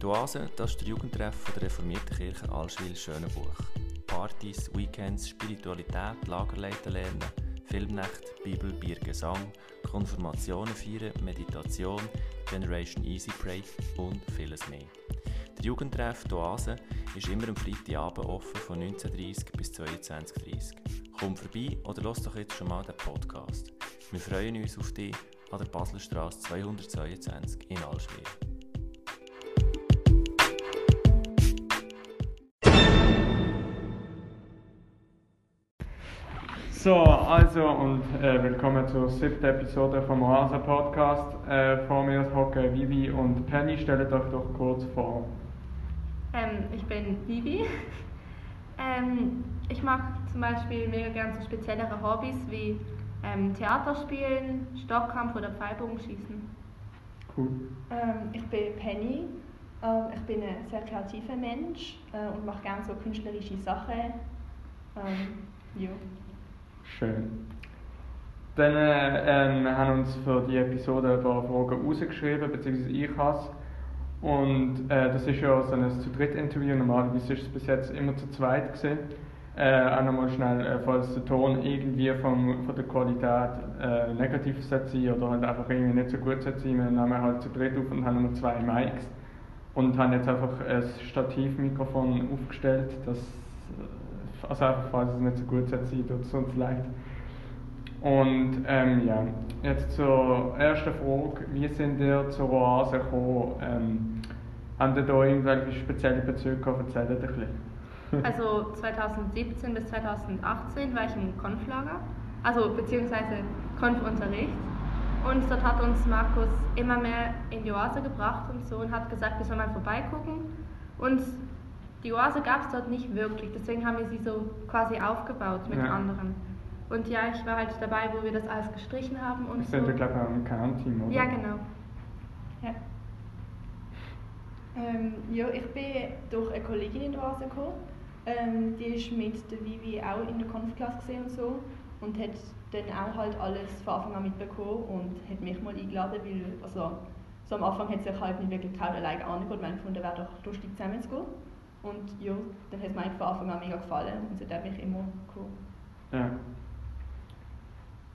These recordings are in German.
Die Oase, das ist der Jugendtreff der reformierten Kirche Allschwil-Schönenbuch. Partys, Weekends, Spiritualität, Lagerleiten lernen, Filmnacht, Bibel, Bier, Gesang, Konfirmationen feiern, Meditation, Generation Easy Pray und vieles mehr. Der Jugendtreff Die Oase ist immer am Freitagabend offen von 19.30 bis 22.30 Komm vorbei oder lass doch jetzt schon mal den Podcast. Wir freuen uns auf dich an der Baselstraße 222 in Allschwil. So, also und äh, willkommen zur siebten Episode vom Oasa Podcast. Äh, vor mir hocken Vivi und Penny. Stellt euch doch kurz vor. Ähm, ich bin Vivi. ähm, ich mag zum Beispiel mega gerne so speziellere Hobbys wie ähm, Theater spielen, Stockkampf oder Pfeilbogenschießen. Cool. Ähm, ich bin Penny. Ähm, ich bin ein sehr kreativer Mensch äh, und mache gerne so künstlerische Sachen. Ähm, ja. Schön. Dann äh, ähm, wir haben uns für die Episode ein paar Fragen rausgeschrieben, beziehungsweise ich habe Und äh, das ist ja so ein zu dritt Interview. Normalerweise ist es bis jetzt immer zu zweit gewesen. Äh, auch nochmal schnell, äh, falls der Ton irgendwie vom, von der Qualität äh, negativ sein oder halt einfach irgendwie nicht so gut sein wir nehmen halt zu dritt auf und haben nur zwei Mics und haben jetzt einfach ein Stativmikrofon aufgestellt, das, also einfach falls es nicht so gut sein tut es uns leid. Und ähm, ja, jetzt zur ersten Frage, wie sind ihr zur Oase gekommen? Ähm, habt ihr da irgendwelche spezielle Bezüge? Erzählt ein bisschen. Also 2017 bis 2018 war ich im Konflager, also beziehungsweise Konfunterricht. Und dort hat uns Markus immer mehr in die Oase gebracht und so und hat gesagt, wir sollen mal vorbeigucken. Und die Oase gab es dort nicht wirklich, deswegen haben wir sie so quasi aufgebaut mit Ja. anderen. Und ja, ich war halt dabei, wo wir das alles gestrichen haben und Das so. sind ja, glaube ich, auch im Kernteam, oder? Ja, genau. Ja. Ähm, ja, ich bin durch eine Kollegin in die Oase gekommen. Ähm, die ist mit der Vivi auch in der Konfklasse gesehen und so und hat dann auch halt alles von Anfang an mitbekommen und hat mich mal eingeladen, weil also, so am Anfang hat sie sich halt nicht wirklich getraut, alleine anzugehen. Wir haben gefunden, wäre doch lustig zusammen zu gehen. Und ja, dann hat es mir eigentlich von Anfang an mega gefallen und seitdem bin ich immer gekommen. Ja.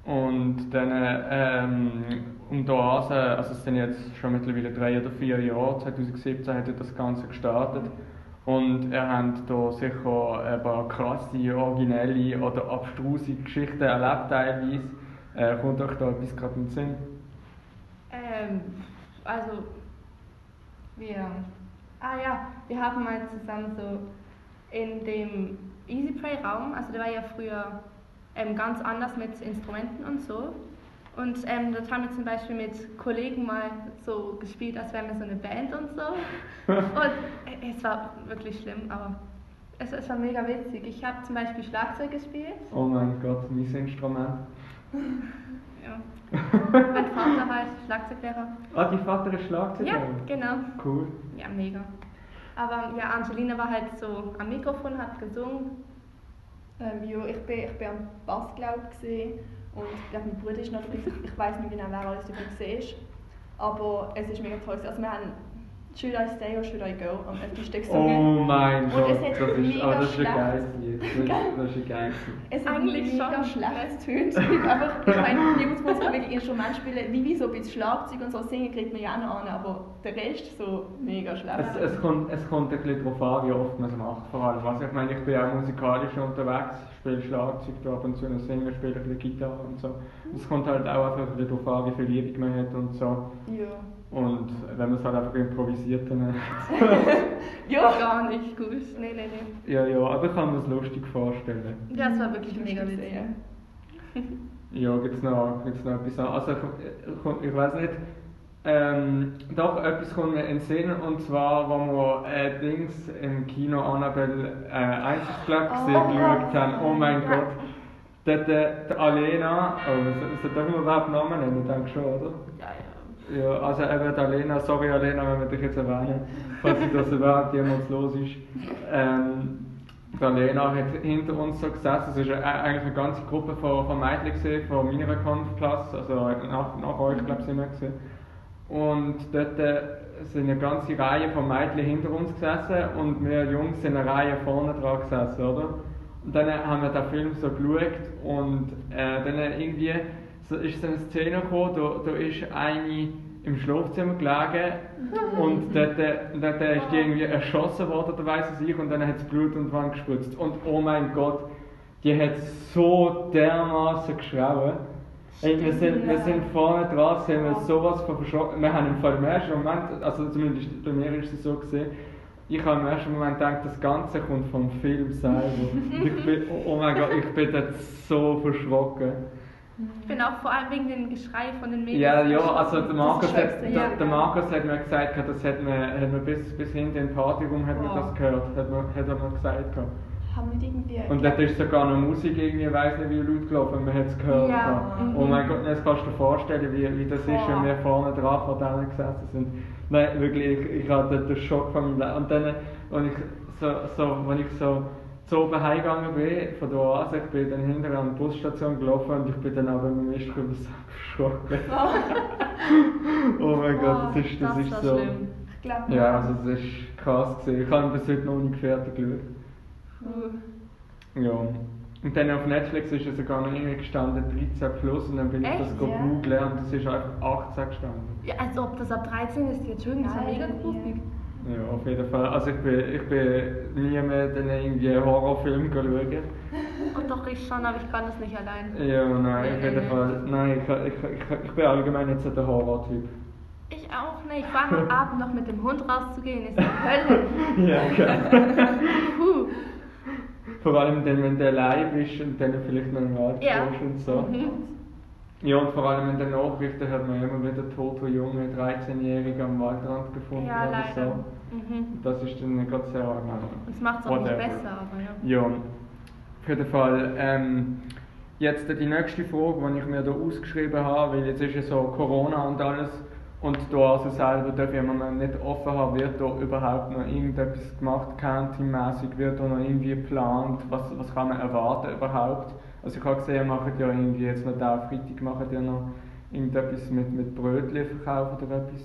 Und dann ähm, um die Oase, also es sind jetzt schon mittlerweile drei oder vier Jahre, 2017 hat er das Ganze gestartet. Und er hat da sicher ein paar krasse, originelle oder abstruse Geschichten erlebt teilweise. Äh, kommt euch da etwas gerade in den Sinn? Ähm, also, wir. Ah ja, wir haben mal zusammen so in dem Easy Play Raum, also der war ja früher ähm, ganz anders mit Instrumenten und so. Und ähm, dort haben wir zum Beispiel mit Kollegen mal so gespielt, als wären wir so eine Band und so. Und äh, es war wirklich schlimm, aber es, es war mega witzig. Ich habe zum Beispiel Schlagzeug gespielt. Oh mein Gott, mein Instrument. Ja. mein Vater war Schlagzeuglehrer. Ah, die Vater ist Schlagzeuger? Ja, genau. Cool. Ja, mega. Aber ja, Angelina war halt so am Mikrofon, hat gesungen. Ähm, ja, ich bin, ich bin am Bass, glaube ich, und ich glaube, mein Bruder ist noch dabei. Ich, weiß nicht genau, wer alles dabei war. Aber es ist mega toll. Also wir haben «Should I Stay or Should I Go» am öftesten gesungen. Oh mein Gott, das ist, mega ah, das ist ein schlecht- geiles Lied. Das ist, ist ein geiles Lied. Es hat Eigentlich mega schon. schlecht tönt. einfach, ich meine, niemand muss wirklich Instrument spielen. Wie wie so ein bisschen Schlagzeug und so singen kriegt man ja auch noch an, aber der Rest so mega schlecht. Es, es, kommt, es kommt ein bisschen darauf an, wie oft man es macht. Vor allem. Also ich meine, ich bin auch musikalisch unterwegs, spiele Schlagzeug, ab und zu noch singen, spiele ein bisschen Gitarre und so. Es kommt halt auch einfach ein bisschen darauf an, wie viel Übung man hat und so. ja. Und wenn man es halt einfach improvisiert, dann... Ja. Gar nicht gut. Nee, nee, nee. ja, ja, aber ich kann mir das lustig vorstellen. Ja, es war wirklich mega Lustig witzig. Ja, gibt es noch, gibt's noch etwas an? Also ich, ich, ich weiß nicht, ähm, doch, etwas kommt mir in den Sinn, und zwar, wo wir äh, Dings im Kino Annabelle äh, Einsatzplatz Oh geschaut haben. Oh mein Ja. Gott. Dort, äh, die Alena, oh, so, so dürfen wir überhaupt Namen nennen, ich denke schon, oder? Ja, ja. Ja, also eben Alena, sorry Alena, wenn wir dich jetzt erwähnen, falls das überhaupt jemals los ist. Ähm, die Alena hat hinter uns so gesessen, es war eigentlich eine ganze Gruppe von, von Mädchen gewesen, von meiner Konfklasse, also nach, nach euch glaube ich sind wir. Und dort äh, sind eine ganze Reihe von Mädchen hinter uns gesessen und wir Jungs sind eine Reihe vorne dran gesessen, oder? Und dann haben wir den Film so geschaut und äh, dann irgendwie so ist so eine Szene gekommen, da, da ist eine im Schlafzimmer gelegen und dort, dort ist die irgendwie erschossen worden, oder weiss ich, und dann hat es Blut und Wand gespritzt. Und oh mein Gott, die hat so dermaßen geschrauen. Ey, wir, sind, wir sind vorne dran, sind wir sowas von verschrocken. Wir haben im Fall im ersten Moment, also zumindest bei mir ist es so gesehen, ich habe im ersten Moment gedacht, das Ganze kommt vom Film selber. ich bin, oh mein Gott, ich bin dort so verschrocken. Ich bin auch vor allem wegen dem Geschrei von den Mädchen. Ja, ja, also der Markus, hat, der, ja. der Markus hat mir gesagt, das hat man, hat man bis, bis hinten im Partyraum hat man Oh. das gehört, hat, man, hat er mir gesagt. Haben wir irgendwie. Und dort ist sogar noch Musik irgendwie, ich weiß nicht wie laut gelaufen, man hat es gehört. Ja, mhm. Oh mein Gott, jetzt kannst du dir vorstellen, wie, wie das ist, wenn wir vorne dran vor denen gesessen sind. Nein, wirklich, ich, ich hatte den Schock von meinem Leben. Und dann, als ich so, so, wenn ich so zu oben heimgegangen bin, von der Oase, ich bin dann hinterher an die Busstation gelaufen und ich bin dann auch beim Mist drüber so erschrocken. oh mein Gott, das ist, das das ist war so... schlimm. Ich glaube, Ja, also das ist krass gewesen. Ich habe bis heute noch nicht fertig geschaut. Puh. Ja. Und dann auf Netflix ist es sogar noch irgendwie gestanden 13 plus und dann bin ich Echt? das go Ja. googlen und das ist einfach 18 gestanden. Ja, als ob das ab 13 ist jetzt schon, das ist ja mega gruselig. Ja, auf jeden Fall. Also ich bin, ich bin nie mehr dann irgendwie Horrorfilm schauen. Und doch ich schon, aber ich kann das nicht allein. Ja, nein, auf jeden. Fall. Nein, ich, ich, ich, ich bin allgemein nicht so der Horror-Typ. Ich auch nicht. Vor allem am Abend noch mit dem Hund rauszugehen, ist die Hölle. Ja, genau. Puh. Vor allem dann, wenn du allein bist und dann vielleicht noch im Wald Ja. und so. Mhm. Ja, und vor allem in den Nachrichten hat man immer wieder tote junge 13-Jährige am Waldrand gefunden Ja, oder leider. so. Mhm. Das ist dann gerade sehr angenehm. Das macht es auch nicht besser, aber ja. Ja, auf jeden Fall. Ähm, jetzt die nächste Frage, die ich mir da ausgeschrieben habe, weil jetzt ist ja so Corona und alles und da also selber darf noch nicht offen haben, wird da überhaupt noch irgendetwas gemacht, county-mässig, wird da noch irgendwie geplant, was, was kann man erwarten überhaupt? Also ich habe gesehen, ihr macht ja irgendwie jetzt noch da Freitag macht ihr noch irgendetwas mit, mit Brötchen verkaufen oder etwas?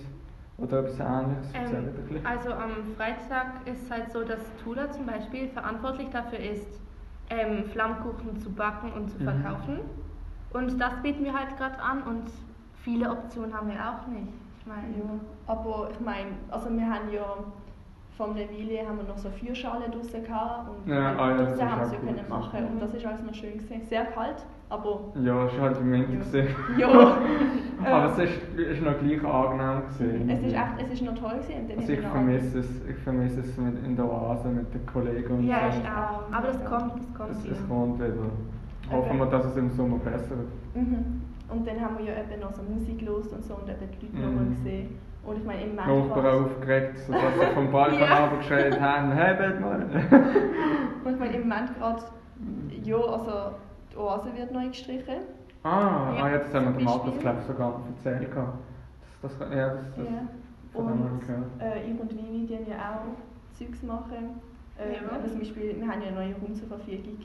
Oder etwas ähnliches? Erzähl Ähm, ein bisschen. also am Freitag ist es halt so, dass Tula zum Beispiel verantwortlich dafür ist, ähm, Flammkuchen zu backen und zu Mhm. verkaufen. Und das bieten wir halt gerade an und viele Optionen haben wir auch nicht. Ich meine, Ja, aber ich meine, also wir haben ja der Weile haben wir noch so Feuerschalen draussen gehabt und Ja, ah ja, das draussen haben sie cool können gewesen. machen und das ist alles noch schön gewesen. Sehr kalt, aber Ja, es war halt im Winter. Ja. ja. Aber äh, es ist, ist noch gleich angenehm gewesen. es ist echt, es ist noch toll gewesen. Und dann Also ich vermisse es, ich vermisse es mit in der Oase mit den Kollegen und ja, so. ich auch. Aber das kommt, das kommt Es, wieder. es kommt wieder. Hoffen wir, dass es im Sommer besser wird. Mhm. Und dann haben wir ja eben noch so Musik los und so und eben die Leute Mhm. nochmal gesehen. Und ich meine, im Nachbarn Mann aufgeregt, sodass sie vom Balkon Ja. runtergeschrien haben, hebt mal! Und ich meine, im Moment gerade, ja, also die Oase wird neu gestrichen. ah, Ja, ah, jetzt haben wir den Markus glaube ich sogar erzählt. gehabt. Das, das, ja, das, das, Ja. Und ich gehört. äh, ich und Vivi, die haben ja auch Zeugs machen. Äh, Ja. eben zum Beispiel, wir haben ja einen neuen Raum zur Verfügung,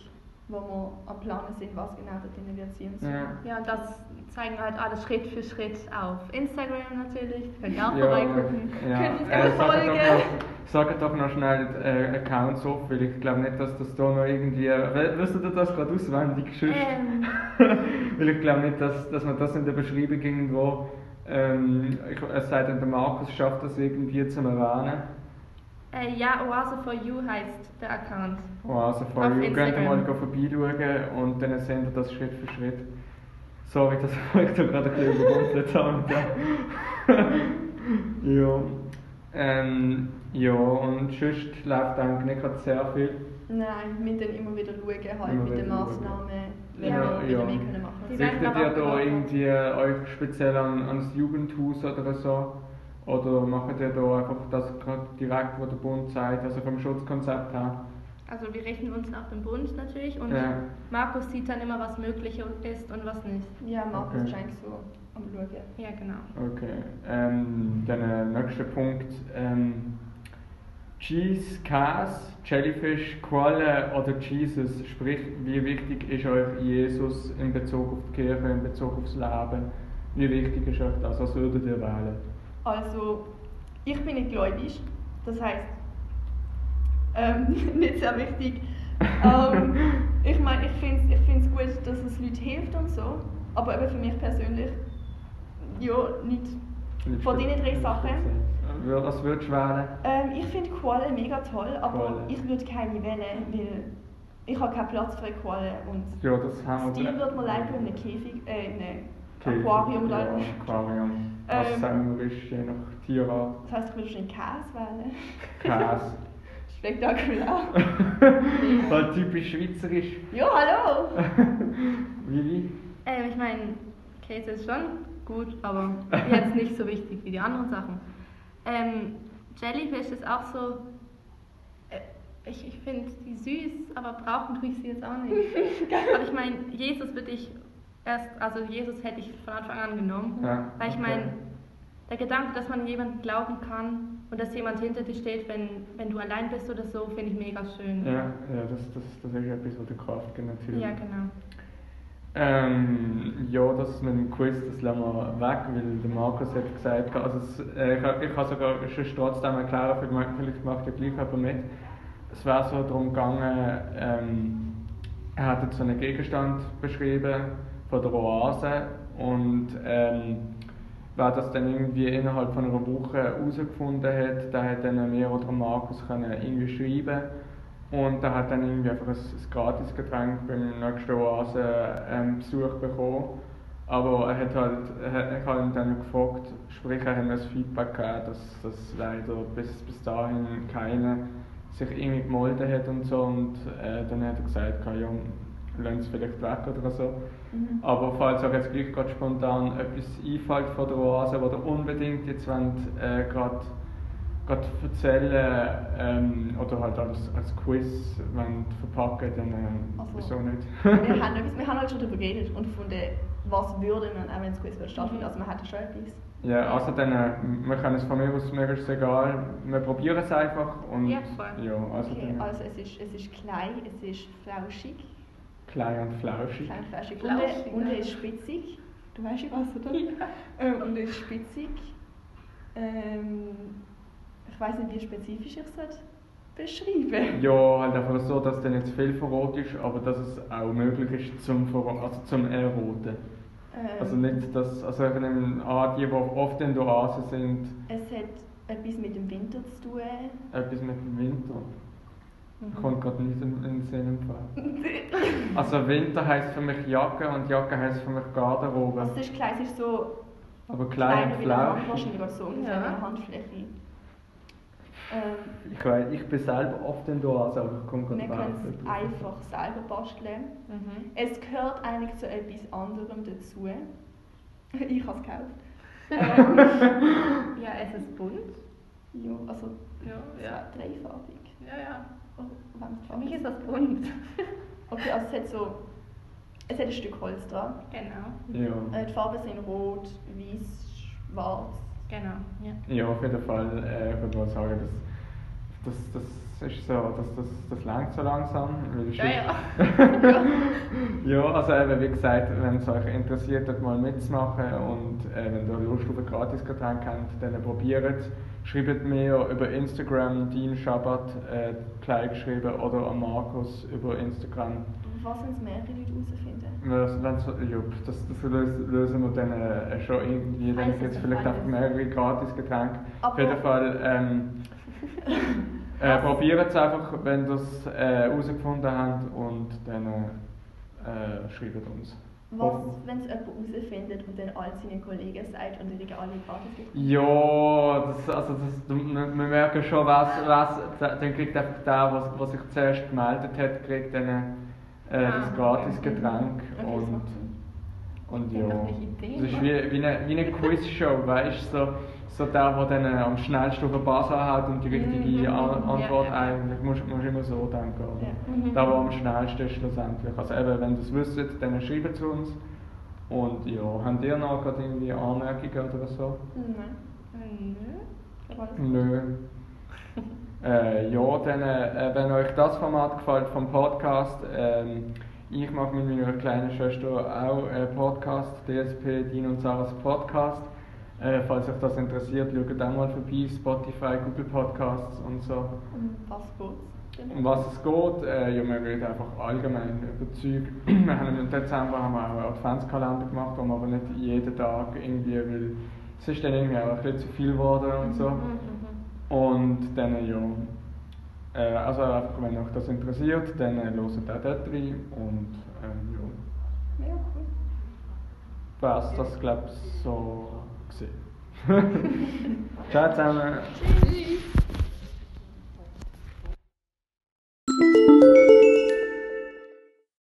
wo wir am Planen sind, was genau da drin wird sein. Ja. Ja, das zeigen wir halt alles Schritt für Schritt auf Instagram natürlich. Könnt ihr auch Ja, vorbeigucken. ja. Könnt uns Äh, sag doch folgen. noch, sag doch noch schnell äh, Accounts auf, weil ich glaube nicht, dass das da noch irgendwie. We- Wirst du das gerade auswendig sonst? Ähm, weil ich glaube nicht, dass, dass man das in der Beschreibung irgendwo. Ähm, ich, es sei denn, der Markus schafft das irgendwie zu erwähnen. Äh, ja, Oase for You heißt der Account. Also vor Auf allem könnt ihr Instagram. mal vorbeischauen und dann seht ihr das Schritt für Schritt. Sorry, dass ich euch da gerade ein bisschen überrumpelt habe. ja. Ähm, ja, und sonst läuft eigentlich nicht gerade sehr viel. Nein, wir müssen dann immer wieder schauen, halt Immer mit den. Massnahmen, wenn Ja, wir wieder ja. mehr können machen Richtet ihr da irgendwie euch speziell an, ans Jugendhaus oder so? Oder macht ihr da einfach das direkt, wo der Bund sagt, also vom Schutzkonzept her? Also wir richten uns nach dem Bund natürlich und Ja. Markus sieht dann immer, was möglich ist und was nicht. Ja, Markus Okay. eigentlich so am Schauen. Ja, genau. Okay. Ähm, dann äh, nächster Punkt. Ähm, Cheese, Käse, Jellyfish, Qualle oder Jesus? Sprich, wie wichtig ist euch Jesus in Bezug auf die Kirche, in Bezug aufs Leben? Wie wichtig ist euch das? Was würdet ihr wählen? Also, ich bin nicht gläubig, das heisst, ähm, nicht sehr wichtig. Ähm, ich meine, ich finde es ich find's gut, dass es Leuten hilft und so, aber eben für mich persönlich, ja, nicht. Von diesen drei Sachen? Was würdest du wählen? Ähm, ich finde Koalen mega toll, aber Koalen. ich würde keine wählen, weil ich habe keinen Platz für eine Koale und Ja, das haben das wir. Wird mir leid in einem Käfig, äh, in einem Käfig, Aquarium. Ja, dann. Aquarium. Was Ähm, sagen wir, nach Tierart. Das heisst, ich würde wahrscheinlich Käse wählen. Käse. Spektakulär. Weil typisch schweizerisch. Ja, hallo! Vivi? Ähm, ich meine, Käse ist schon gut, aber jetzt nicht so wichtig wie die anderen Sachen. Ähm, Jellyfish ist auch so. Äh, ich ich finde die süß, aber brauchen tue ich sie jetzt auch nicht. aber ich meine, Jesus würde ich erst, also Jesus hätte ich von Anfang an genommen. Ja, Weil ich okay. meine, der Gedanke, dass man jemanden glauben kann und dass jemand hinter dir steht, wenn, wenn du allein bist oder so, finde ich mega schön. Ja, ja das, das, das ist etwas, was der Kraft natürlich. Ja, genau. Ähm, ja, das mit dem Quiz, das lassen wir weg, weil der Markus hat gesagt, also es, äh, ich, ich kann sogar sonst trotzdem erklären, vielleicht, macht ja gleich jemand mit. Es wäre so darum gegangen, ähm, er hat jetzt so einen Gegenstand beschrieben von der Oase und ähm, wer das dann irgendwie innerhalb von einer Woche herausgefunden hat, der hat dann mir oder Markus können irgendwie schreiben und er hat dann irgendwie einfach ein, ein Gratisgetränk beim nächsten Oase-Besuch bekommen. Aber er hat halt, er hat- ihn dann gefragt, sprich er hat mir das Feedback gegeben, dass, dass leider bis, bis dahin keiner sich irgendwie gemeldet hat und so und äh, dann hat er gesagt, ja, lassen es vielleicht weg oder so. Mhm. Aber falls euch jetzt gleich gerade spontan etwas einfällt von der Oase, was ihr unbedingt jetzt wollt, äh, gerade gerade erzählen ähm, oder halt als, als Quiz wollt verpacken, dann äh, Also, wieso nicht? wir, haben etwas, wir haben halt schon darüber geredet und gefunden, was würde man, auch wenn das Quiz wird stattfinden, also man hätte schon etwas. ja, also dann, äh, wir können es von mir aus, mir ist es egal, wir probieren es einfach und Ja, voll. ja, also Okay, dann also es ist, es ist klein, es ist flauschig, klein und flauschig. klein flauschig, und, Flauschig, er- und er ist spitzig. Du weißt ja was, oder? Ähm, und er ist spitzig. Ähm, ich weiß nicht, wie spezifisch ich es beschreiben Ja, halt einfach so, dass dann nicht zu viel verrot ist, aber dass es auch möglich ist zum, Verro- also zum Erroten. ähm, Also nicht, dass, also ich nehme an, die, die oft in der Oase sind, Es hat etwas mit dem Winter zu tun. etwas mit dem Winter. Mhm. Kommt gerade nicht in, in den Sinn. Also Winter heisst für mich Jacke und Jacke heisst für mich Garderobe. Also es ist klein, es ist so Aber klein und eine Hand, flauschig. wahrscheinlich gerade so ungefähr Ja. wie eine Handfläche. Ähm, Ich weiß, ich bin selber oft in der Oase, aber ich komme wir gerade können es einfach selber basteln. Mhm. Es gehört eigentlich zu etwas anderem dazu. Ich habe es gekauft. Ähm, Ja, es ist bunt. ja, also Ja, es ja. dreifarbig. Ja, ja. Oh, es Für mich ist das bunt. Okay, also es hat so... Es hat ein Stück Holz dran. Genau. Ja. Äh, die Farben sind rot, weiß, schwarz. Genau. Ja. ja, auf jeden Fall. Äh, ich würde mal sagen, das, das, das ist so, das, das, das langt so langsam. Ja, ja. Ja, also eben, wie gesagt, wenn es euch interessiert, dort mal mitzumachen und äh, wenn ihr Lust auf ein Gratisgetränk habt, dann probiert es. Schreibt mir über Instagram, Dean Schabat, äh, klein geschrieben, oder an Markus über Instagram. Was wenn es mehrere Leute herausfinden? Wenn's- Ja, das, das lös- lösen wir dann äh, schon irgendwie. Dann gibt es vielleicht einfach mehrere Gratisgetränke. Auf jeden Fall ähm, äh, probiert es einfach, wenn ihr es äh, herausgefunden habt und dann äh, schreibt uns. Was, wenn es jemand herausfindet und dann all seinen Kollegen sagt und die kriegen alle gratis bekommen? Ja, das, also das, wir merken schon, was, was, dann kriegt einfach der, was, was sich zuerst gemeldet hat, kriegt dann äh, das Ah, Gratisgetränk. Okay, das Und, macht Sinn. und Ich ja. Das ist wie, wie eine, wie eine Quizshow, weißt du? So, so der, der dann äh, am schnellsten auf den Buzzer hat und die richtige Mhm, An Antwort ja, eigentlich. Musst, musst immer so denken. Oder? Ja. Mhm. Der, der am schnellsten ist schlussendlich. Also eben, wenn ihr es wisst, dann schreibt es uns. Und ja, habt ihr noch gerade irgendwie Anmerkungen oder so? Nein. Nö. Nö. äh, ja, dann, äh, wenn euch das Format gefällt vom Podcast, ähm, ich mache mit meiner kleinen Schwester auch einen Podcast, DSP Dean und Sarahs Podcast. Äh, falls euch das interessiert, schaut auch mal vorbei, Spotify, Google Podcasts und so. Um was geht's? Um was es geht, äh, ja, wir reden einfach allgemein über Zeug. wir haben im Dezember haben wir auch einen Adventskalender gemacht, wo wir aber nicht jeden Tag irgendwie, weil es ist dann irgendwie auch ein bisschen zu viel geworden und so. Mhm, mhm. Und dann, ja, äh, also einfach, wenn euch das interessiert, dann äh, hört auch dort rein und ähm, ja, Ja, cool. was das glaube ich so gesehen. Ciao zusammen. Tschüss.